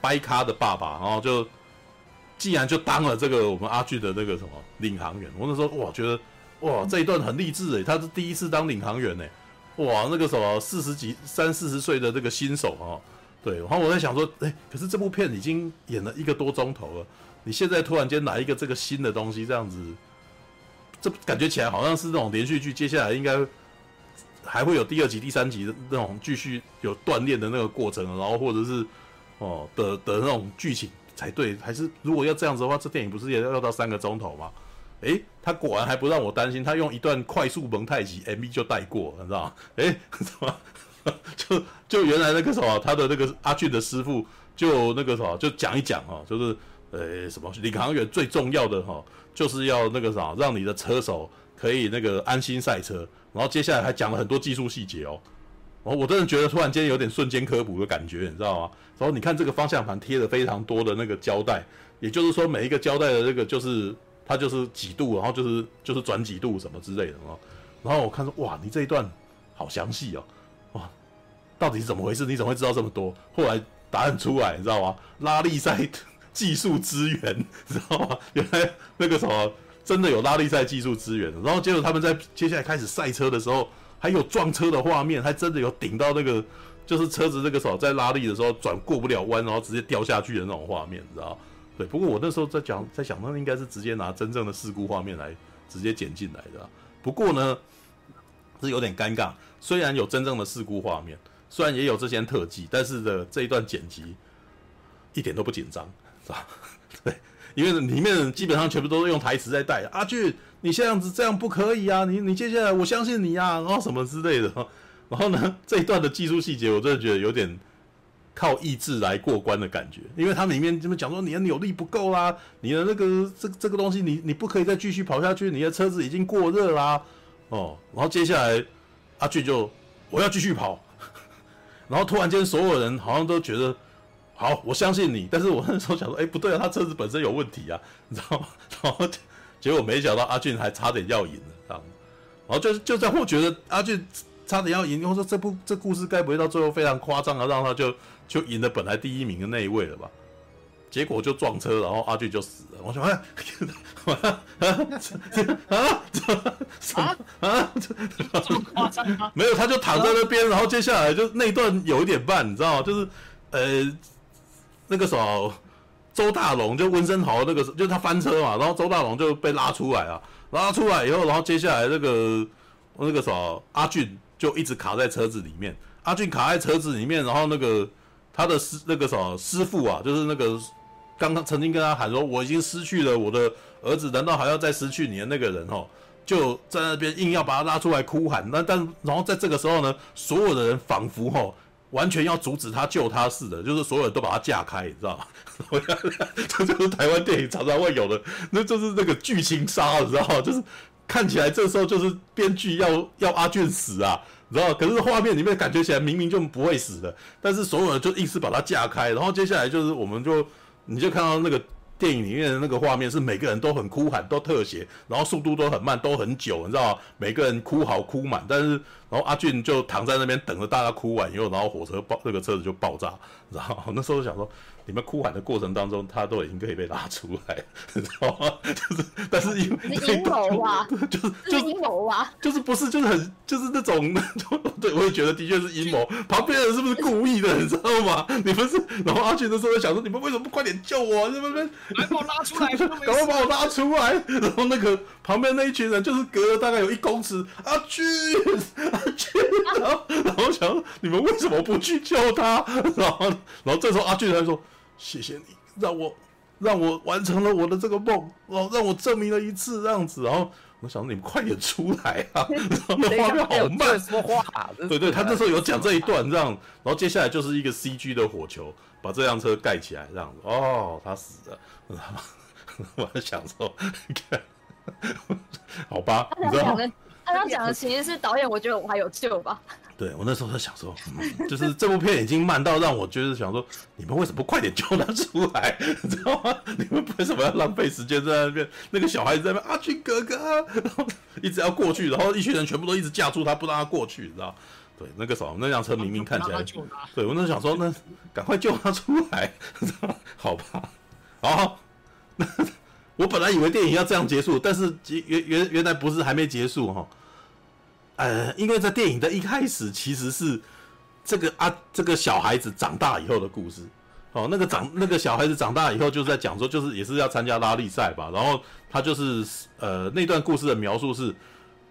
掰咖的爸爸，然后就竟然就当了这个我们阿俊的那个什么领航员，我那时候哇，觉得哇这一段很励志诶，他是第一次当领航员诶，哇那个什么四十几三四十岁的这个新手哈。对，然后我在想说，哎，可是这部片已经演了一个多钟头了，你现在突然间来一个这个新的东西，这样子，这感觉起来好像是那种连续剧，接下来应该还会有第二集、第三集的那种继续有锻炼的那个过程，然后或者是哦的的那种剧情才对，还是如果要这样子的话，这电影不是也要到三个钟头吗？哎，他果然还不让我担心，他用一段快速蒙太奇 MV 就带过，你知道吗？哎，什么？就就原来那个什么，他的那个阿俊的师傅，就那个什么，就讲一讲哈，就是呃什么领航员最重要的哈，就是要那个啥，让你的车手可以那个安心赛车。然后接下来还讲了很多技术细节哦，然后我真的觉得突然间有点瞬间科普的感觉，你知道吗？然后你看这个方向盘贴了非常多的那个胶带，也就是说每一个胶带的这个就是它就是几度，然后就是就是转几度什么之类的哦。然后我看说哇，你这一段好详细哦。到底是怎么回事？你怎么会知道这么多？后来答案出来，你知道吗？拉力赛技术支援，知道吗？原来那个什么真的有拉力赛技术支援。然后结果他们在接下来开始赛车的时候，还有撞车的画面，还真的有顶到那个，就是车子那个时候在拉力的时候转过不了弯，然后直接掉下去的那种画面，你知道？对。不过我那时候在讲，在想，那应该是直接拿真正的事故画面来直接剪进来的。不过呢，是有点尴尬。虽然有真正的事故画面。虽然也有这些特技，但是的这一段剪辑一点都不紧张，是吧？对，因为里面基本上全部都是用台词在带。阿俊，你这样子这样不可以啊！你你接下来我相信你啊，然后什么之类的。然后呢，这一段的技术细节，我真的觉得有点靠意志来过关的感觉，因为它里面这么讲说你的扭力不够啦，你的那个这这个东西你你不可以再继续跑下去，你的车子已经过热啦。哦，然后接下来阿俊就我要继续跑。然后突然间，所有人好像都觉得好，我相信你。但是我那时候想说，哎，不对啊，他车子本身有问题啊，你知道吗？然后结果没想到阿俊还差点要赢了，这样。然后就就在我觉得阿俊差点要赢。我说这部这故事该不会到最后非常夸张啊，让他就就赢了本来第一名的那一位了吧？结果就撞车，然后阿俊就死了。我说啊啊啊啊啊！这这么夸张吗？没有，他就躺在那边，然后接下来就那一段有一点慢，你知道吗？就是呃那个时候周大龙就温森豪那个就是他翻车嘛，然后周大龙就被拉出来啊，拉出来以后，然后接下来那个那个时候阿俊就一直卡在车子里面，阿俊卡在车子里面，然后那个他的师那个什么师傅啊，就是那个。刚刚曾经跟他喊说：“我已经失去了我的儿子，难道还要再失去你的那个人？”哦，就在那边硬要把他拉出来哭喊。那但然后在这个时候呢，所有的人仿佛吼完全要阻止他救他似的，就是所有人都把他架开，你知道吗？这就是台湾电影常常会有的，那就是那个剧情杀，你知道吗？就是看起来这时候就是编剧要要阿俊死啊，你知道？可是画面里面感觉起来明明就不会死的，但是所有人就硬是把他架开，然后接下来就是我们就。你就看到那个电影里面的那个画面，是每个人都很哭喊，都特写，然后速度都很慢，都很久，你知道吗？每个人哭好哭满，但是然后阿俊就躺在那边等着大家哭完以后，然后火车爆，那个车子就爆炸，然后那时候想说。你们哭喊的过程当中，他都已经可以被拉出来，你知道吗？就是，但是因为阴谋啊，就是就是阴谋啊，就是不是就是很就是那种，对，我也觉得的确是阴谋。旁边人是不是故意的，你知道吗？你们是，然后阿俊的时候想说，你们为什么不快点救我？是不是？来把我拉出来，赶快把我拉出来。然后那个旁边那一群人就是隔了大概有一公尺，阿俊，阿俊，然后然后想说，你们为什么不去救他？然后然后这时候阿俊还说。谢谢你，让我让我完成了我的这个梦，哦，让我证明了一次这样子。然后我想你们快点出来啊！然后那画面好慢，说话。对对，他这时候有讲这一段这样，然后接下来就是一个 CG 的火球把这辆车盖起来这样子。哦，他死了。然 后我在想说，看，好吧，你知道吗？他刚讲的其实是导演，我觉得我还有救吧。对，我那时候在想说，嗯，就是这部片已经慢到让我觉得想说，你们为什么不快点救他出来？你知道吗？你们为什么要浪费时间在那边？那个小孩子在那边，阿俊哥哥，然后一直要过去，然后一群人全部都一直架住他，不让他过去，你知道？对，那个时候那辆车明明看起来，对，我那时候想说，那赶快救他出来，好吧？好，那 我本来以为电影要这样结束，但是原原原来不是，还没结束哈。呃，因为在电影的一开始，其实是这个啊，这个小孩子长大以后的故事。哦，那个长那个小孩子长大以后，就是在讲说，就是也是要参加拉力赛吧。然后他就是呃，那段故事的描述是，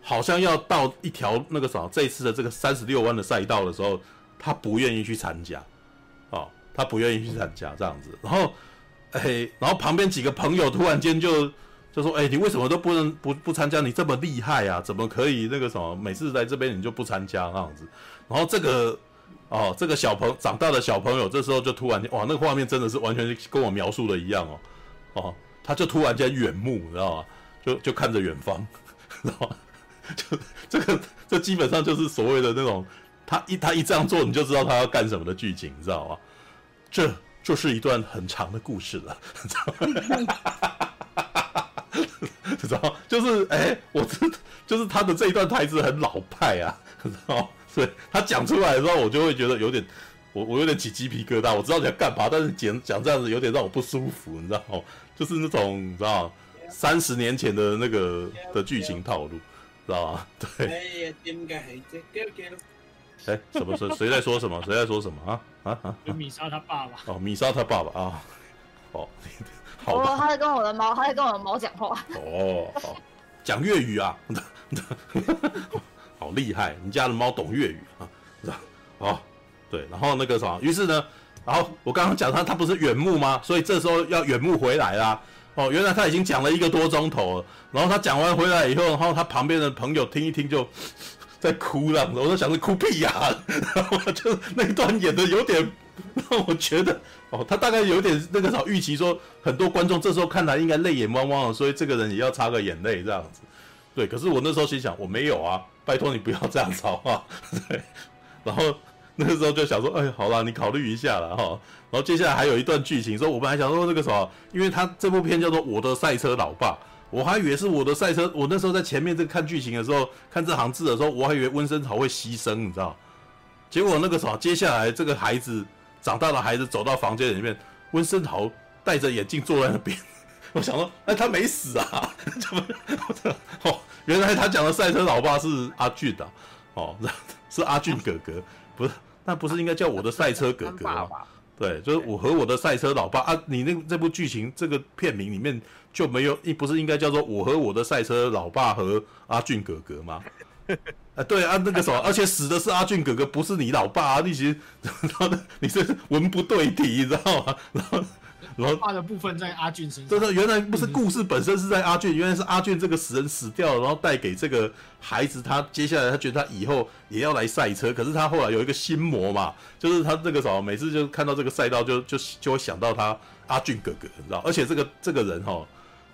好像要到一条那个啥，这次的这个三十六弯的赛道的时候，他不愿意去参加。哦，他不愿意去参加这样子。然后，哎，然后旁边几个朋友突然间就。就说：“哎、你为什么都不能不不参加？你这么厉害啊，怎么可以那个什么？每次来这边你就不参加那样子？然后这个哦，这个小朋长大的小朋友，这时候就突然哇，那个画面真的是完全跟我描述的一样哦哦，他就突然间远目，你知道吗？就就看着远方，知道吗？就这个这基本上就是所谓的那种，他一他一这样做，你就知道他要干什么的剧情，你知道吗？这就是一段很长的故事了，知道吗？” 知道就是哎、欸，我这就是他的这一段台词很老派啊，知道所以他讲出来的时候，我就会觉得有点，我我有点起鸡皮疙瘩。我知道你要干嘛，但是讲讲这样子有点让我不舒服，你知道吗？就是那种你知道三十年前的那个的剧情套路，知道吗？对。哎、欸，什么？谁谁在说什么？谁在说什么啊？啊啊！米莎他爸爸。哦，米莎他爸爸啊。哦。好哦，他在跟我的猫，他在跟我的猫讲话。哦，好，讲粤语啊，好厉害！你家的猫懂粤语啊？哦，对，然后那个什么，于是呢，然后我刚刚讲他，他不是远目吗？所以这时候要远目回来啦。哦，原来他已经讲了一个多钟头了。然后他讲完回来以后，然后他旁边的朋友听一听就在哭了。我都想着哭屁呀、啊，然后就那一段演的有点 让我觉得。哦，他大概有点那个啥预期，说很多观众这时候看来应该泪眼汪汪的，所以这个人也要擦个眼泪这样子。对，可是我那时候心想，我没有啊，拜托你不要这样子啊。对，然后那个时候就想说，哎，好啦，你考虑一下了哈。然后接下来还有一段剧情，说我本来想说那个什么，因为他这部片叫做《我的赛车老爸》我还以为是我的赛车，我那时候在前面这看剧情的时候，看这行字的时候，我还以为温昇豪会牺牲，你知道？结果那个啥，接下来这个孩子长大的孩子走到房间里面，温森豪戴着眼镜坐在那边。我想说，哎，他没死啊？怎么？哦，原来他讲的赛车老爸是阿俊的，哦，是阿俊哥哥，不是？那不是应该叫我的赛车哥哥吗？对，就是我和我的赛车老爸啊。你那这部剧情这个片名里面就没有，不是应该叫做我和我的赛车老爸和阿俊哥哥吗？啊，对啊，那个什么，而且死的是阿俊哥哥，不是你老爸啊！你其实，你是文不对题，你知道吗？然后。然后画的部分在阿俊身上，对对，原来不是故事本身是在阿俊，原来是阿俊这个死人死掉了，然后带给这个孩子，他接下来他觉得他以后也要来赛车，可是他后来有一个心魔嘛，就是他这个什么，每次就看到这个赛道就就就会想到他阿俊哥哥，你知道？而且这个这个人哈，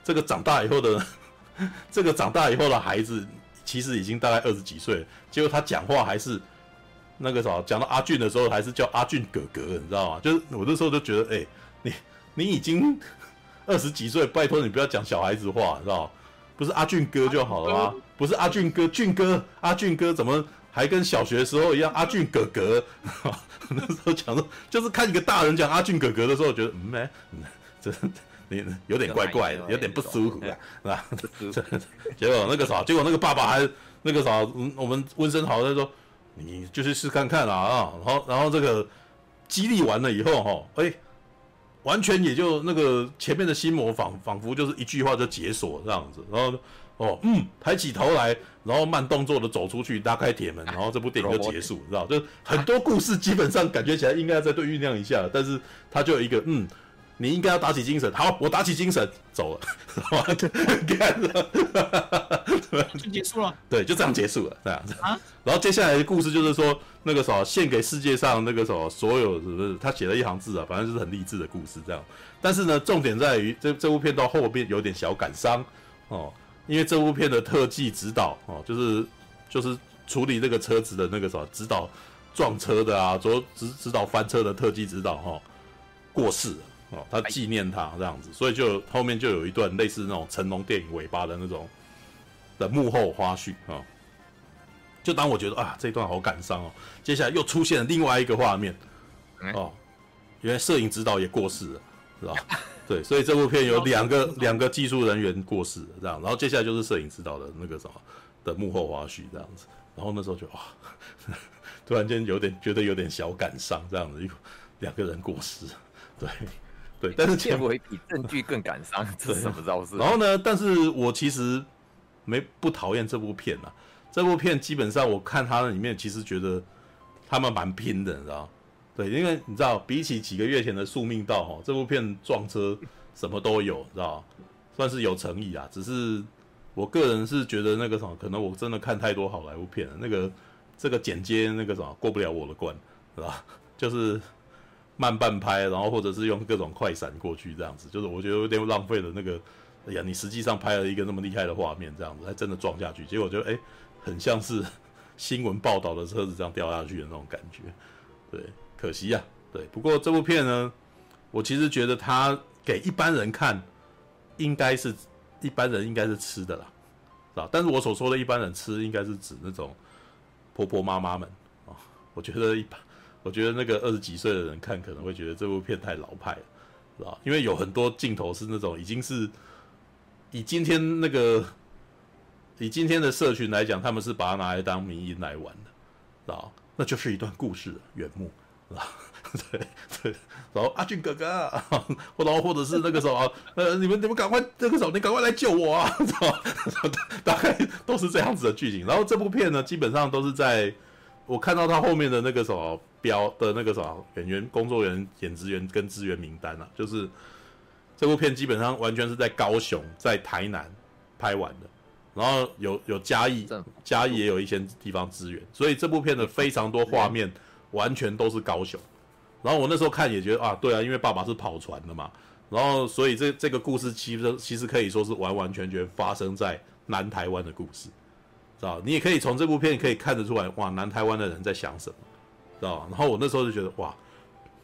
这个长大以后的 这个长大以后的孩子，其实已经大概二十几岁，结果他讲话还是那个啥，讲到阿俊的时候还是叫阿俊哥哥，你知道吗？就是我那时候就觉得，哎，你。你已经 二十几岁，拜托你不要讲小孩子话，知道不是阿俊哥就好了吗？不是阿俊哥，俊哥，阿俊哥怎么还跟小学时候一样？阿俊哥哥，那时候讲的，就是看一个大人讲阿俊哥哥的时候，觉得嗯没，这你有点怪怪的，有点不舒服，是吧？结果那个啥，结果那个爸爸还那个啥，我们温生豪他说，你就去试看看啦啊，然后然后这个激励完了以后哈，哎。完全也就那个前面的心魔仿仿佛就是一句话就解锁这样子，然后哦嗯，抬起头来，然后慢动作的走出去，拉开铁门，然后这部电影就结束，知道？就很多故事基本上感觉起来应该要再对酝酿一下，但是他就有一个嗯。你应该要打起精神，好，我打起精神走了，干了，就结束了，对，就这样结束了，这样子。啊，然后接下来的故事就是说，那个什么，献给世界上那个什么，所有是不是？他写了一行字啊，反正就是很励志的故事这样。但是呢，重点在于这这部片到后边有点小感伤哦，因为这部片的特技指导哦，就是就是处理这个车子的那个什么指导撞车的啊，左指指导翻车的特技指导哈、哦，过世了。哦，他纪念他这样子，所以就后面就有一段类似那种成龙电影尾巴的那种的幕后花絮啊。就当我觉得啊，这一段好感伤哦，接下来又出现了另外一个画面哦，原来摄影指导也过世了，是吧？对，所以这部片有两个两个技术人员过世了这样，然后接下来就是摄影指导的那个什么的幕后花絮这样子，然后那时候就哇，突然间有点觉得有点小感伤这样子，一两个人过世，对。对，但是片尾比证据更感伤，这是什么招式？然后呢？但是我其实没不讨厌这部片呐。这部片基本上我看它里面，其实觉得他们蛮拼的，你知道？对，因为你知道，比起几个月前的《宿命道》哈，这部片撞车什么都有，知道？算是有诚意啊。只是我个人是觉得那个什么，可能我真的看太多好莱坞片了，那个这个剪接那个什么过不了我的关，是吧？就是。慢半拍，然后或者是用各种快闪过去，这样子，就是我觉得有点浪费了那个。哎呀，你实际上拍了一个那么厉害的画面，这样子还真的撞下去，结果就哎，很像是新闻报道的车子这样掉下去的那种感觉。对，可惜呀、对，不过这部片呢，我其实觉得它给一般人看，应该是一般人应该是吃的啦，是吧？但是我所说的一般人吃，应该是指那种婆婆妈妈们啊。我觉得一般。我觉得那个二十几岁的人看可能会觉得这部片太老派了，是吧？因为有很多镜头是那种已经是以今天那个以今天的社群来讲，他们是把它拿来当迷因来玩的，是吧？那就是一段故事原木，是吧？对对，然后阿俊哥哥，或然后或者是那个什么，呃，你们你们赶快那个时候，你赶快来救我啊，是吧？大概都是这样子的剧情。然后这部片呢，基本上都是在。我看到他后面的那个什么标的那个什么演员、工作人员、演职员跟资源名单啊，就是这部片基本上完全是在高雄、在台南拍完的，然后有有嘉义，嘉义也有一些地方资源，所以这部片的非常多画面完全都是高雄。然后我那时候看也觉得啊，对啊，因为爸爸是跑船的嘛，然后所以这这个故事其实其实可以说是完完全全发生在南台湾的故事。知道，你也可以从这部片可以看得出来，哇，南台湾的人在想什么，知道？然后我那时候就觉得，哇，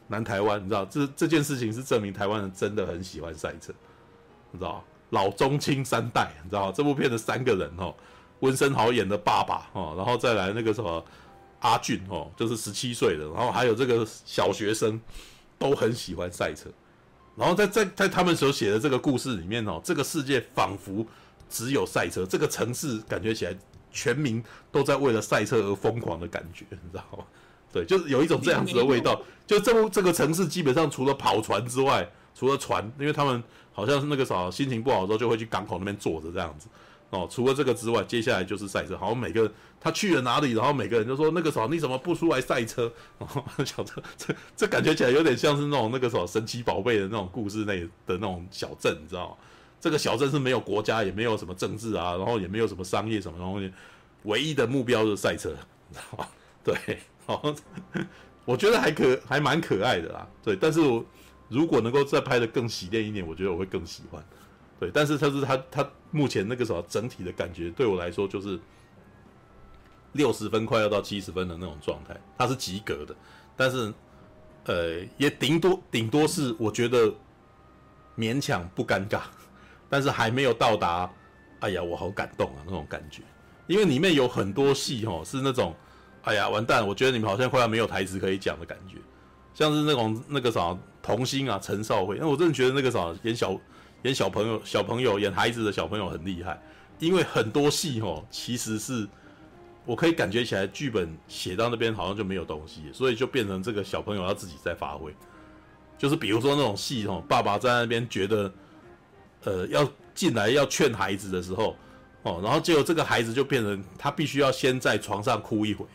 南台湾，你知道，这这件事情是证明台湾人真的很喜欢赛车，你知道？老中青三代，你知道？这部片的三个人哦，温昇豪演的爸爸哦，然后再来那个什么阿俊哦，就是十七岁的，然后还有这个小学生都很喜欢赛车，然后在在在他们所写的这个故事里面哦，这个世界仿佛只有赛车，这个城市感觉起来全民都在为了赛车而疯狂的感觉，你知道吗？对，就是有一种这样子的味道。就这部这个城市基本上除了跑船之外，除了船，因为他们好像是那个啥，心情不好的时候就会去港口那边坐着这样子。哦，除了这个之外，接下来就是赛车。好像每个人他去了哪里，然后每个人就说那个啥，你怎么不出来赛车？然后小车，这这感觉起来有点像是那种那个什么神奇宝贝的那种故事内的那种小镇，你知道吗？这个小镇是没有国家，也没有什么政治啊，然后也没有什么商业什么东西，唯一的目标是赛车，你知道吧？对。好，我觉得还可还蛮可爱的啦，对。但是我如果能够再拍得更洗练一点，我觉得我会更喜欢，对。但是他是他他目前那个什么整体的感觉对我来说就是六十分快要到七十分的那种状态，它是及格的。但是呃，也顶多顶多是我觉得勉强不尴尬，但是还没有到达哎呀我好感动啊那种感觉，因为里面有很多戏哦是那种。哎呀，完蛋！我觉得你们好像快要没有台词可以讲的感觉，像是那种那个啥童星啊，陈少辉。那我真的觉得那个啥演小演小朋友、小朋友演孩子的小朋友很厉害，因为很多戏哦，其实是我可以感觉起来剧本写到那边好像就没有东西，所以就变成这个小朋友要自己在发挥。就是比如说那种戏哦，爸爸在那边觉得呃要进来要劝孩子的时候哦，然后结果这个孩子就变成他必须要先在床上哭一回。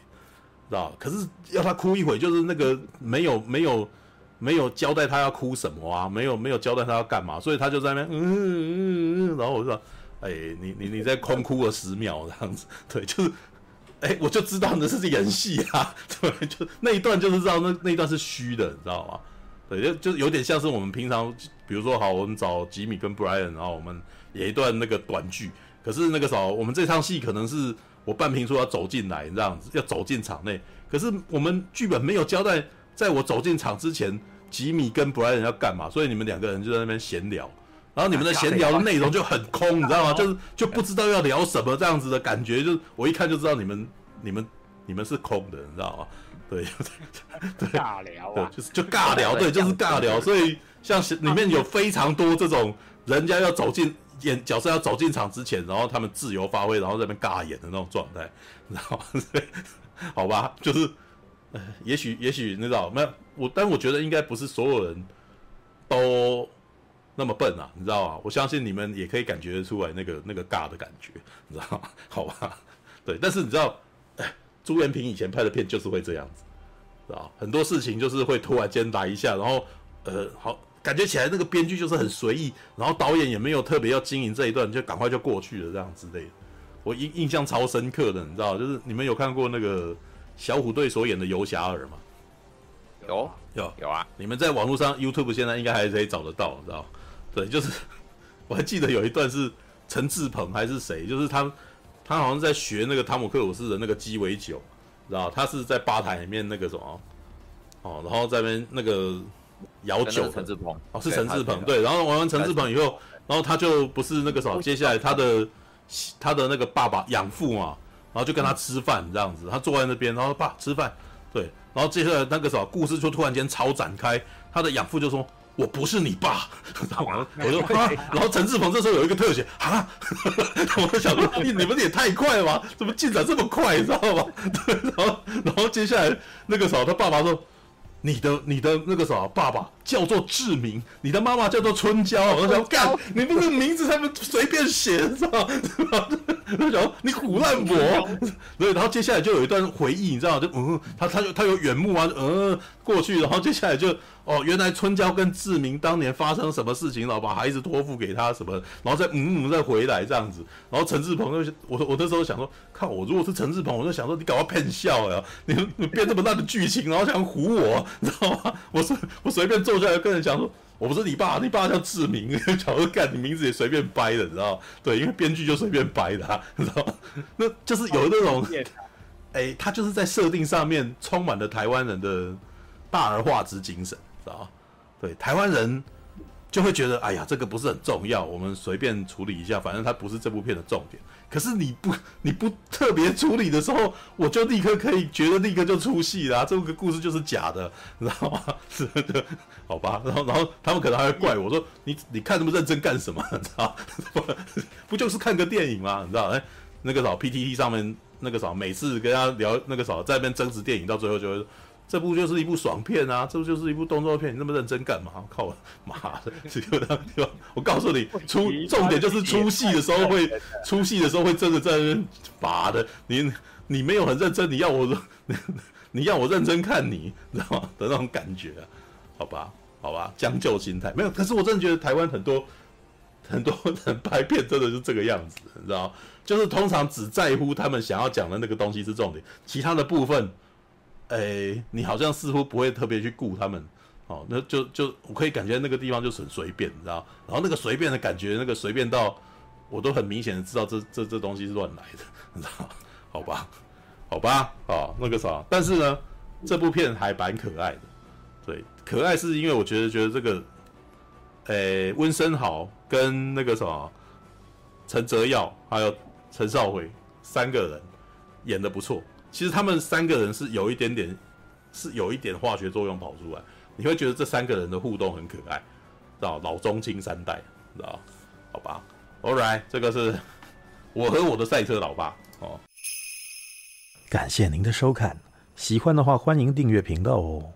知道，可是要他哭一会，就是那个没有没有没有交代他要哭什么啊，没有没有交代他要干嘛，所以他就在那边嗯嗯嗯，然后我说，哎，你你你在空哭了十秒这样子，对，就是，哎，我就知道那是演戏啊，对，就那一段就是知道那那一段是虚的，你知道吗？对，就就有点像是我们平常，比如说好，我们找吉米跟布莱恩，然后我们演一段那个短剧，可是那个时候我们这场戏可能是。我半瓶说要走进来，这样子要走进场内，可是我们剧本没有交代，在我走进场之前，吉米跟布莱恩要干嘛，所以你们两个人就在那边闲聊，然后你们的闲聊的内容就很空，你知道吗？就是就不知道要聊什么这样子的感觉，就是我一看就知道你们你们你们是空的，你知道吗？对，对，尬聊啊，就是就尬聊，对，就是尬聊，所以像里面有非常多这种人家要走进。演角色要走进场之前，然后他们自由发挥，然后在那边尬演的那种状态，你知道吗？好吧，就是，也许也许你知道没有我，但我觉得应该不是所有人都那么笨啊，你知道吗？我相信你们也可以感觉得出来那个那个尬的感觉，你知道吗？好吧，对，但是你知道，哎，朱元平以前拍的片就是会这样子，知道很多事情就是会突然间来一下，然后呃，好。感觉起来那个编剧就是很随意，然后导演也没有特别要经营这一段，就赶快就过去了这样之类的。我印印象超深刻的，你知道，就是你们有看过那个小虎队所演的游侠儿吗？有有有啊！你们在网络上 YouTube 现在应该还可以找得到，你知道？对，就是 我还记得有一段是陈志鹏还是谁，就是他他好像在学那个汤姆克鲁斯的那个鸡尾酒，知道？他是在吧台里面那个什么哦，然后在那边那个。摇酒，陈志鹏哦，是陈志鹏对，然后玩完陈志鹏以后，然后他就不是那个什么，接下来他的他的那个爸爸养父嘛，然后就跟他吃饭这样子，他坐在那边，然后爸吃饭，对，然后接下来那个什么故事就突然间超展开，他的养父就说：“我不是你爸。” 我说啊，然后陈志鹏这时候有一个特写啊，我就想说你你们也太快了吧，怎么进展这么快，你知道吗？对，然后然后接下来那个时候他爸爸说。你的你的那个啥爸爸叫做志明，你的妈妈叫做春娇。我想干，你不是名字他们随便写知道吧？我想你唬烂我。对，然后接下来就有一段回忆，你知道吗？就嗯，他他有他有远目啊，嗯，过去，然后接下来就。哦，原来春娇跟志明当年发生什么事情，然后把孩子托付给他什么，然后再嗯嗯再回来这样子，然后陈志朋就我我那时候想说，看，我如果是陈志朋，我就想说你搞个骗笑呀，你你编这么烂的剧情，然后想唬我，你知道吗？我随我随便坐下来跟人讲说，我不是你爸，你爸叫志明，想说干你名字也随便掰的，你知道？对，因为编剧就随便掰的，啊，你知道吗？那就是有那种，哎，他就是在设定上面充满了台湾人的大而化之精神。啊对台湾人，就会觉得，哎呀，这个不是很重要，我们随便处理一下，反正它不是这部片的重点。可是你不你不特别处理的时候，我就立刻可以觉得立刻就出戏啦，这个故事就是假的，你知道吗？是的，好吧。然后然后他们可能还会怪我说，你你看那么认真干什么？你知道不？不就是看个电影吗？你知道？哎，那个啥 PTT 上面那个啥，每次跟他聊那个啥，在那边争执电影，到最后就会。这部就是一部爽片啊！这部就是一部动作片，你那么认真干嘛？靠我妈的！只有他，我告诉你，出重点就是出戏的时候会出戏的时候会真的在那边拔的。你你没有很认真，你要我你，你要我认真看你，你知道吗？的那种感觉啊，好吧，好吧，将就心态没有。可是我真的觉得台湾很多很多人拍片真的是这个样子，你知道就是通常只在乎他们想要讲的那个东西是重点，其他的部分。哎、你好像似乎不会特别去顾他们，哦，那就就我可以感觉那个地方就很随便，你知道？然后那个随便的感觉，那个随便到我都很明显的知道这这这东西是乱来的，你知道？好吧，好吧，哦，那个啥，但是呢，这部片还蛮可爱的，对，可爱是因为我觉得觉得这个，哎、温昇豪跟那个什么陈泽耀还有陈少辉三个人演的不错。其实他们三个人是有一点点，是有一点化学作用跑出来，你会觉得这三个人的互动很可爱，知道老中青三代，知道好吧？All right，这个是我和我的赛车老爸哦。感谢您的收看，喜欢的话欢迎订阅频道哦。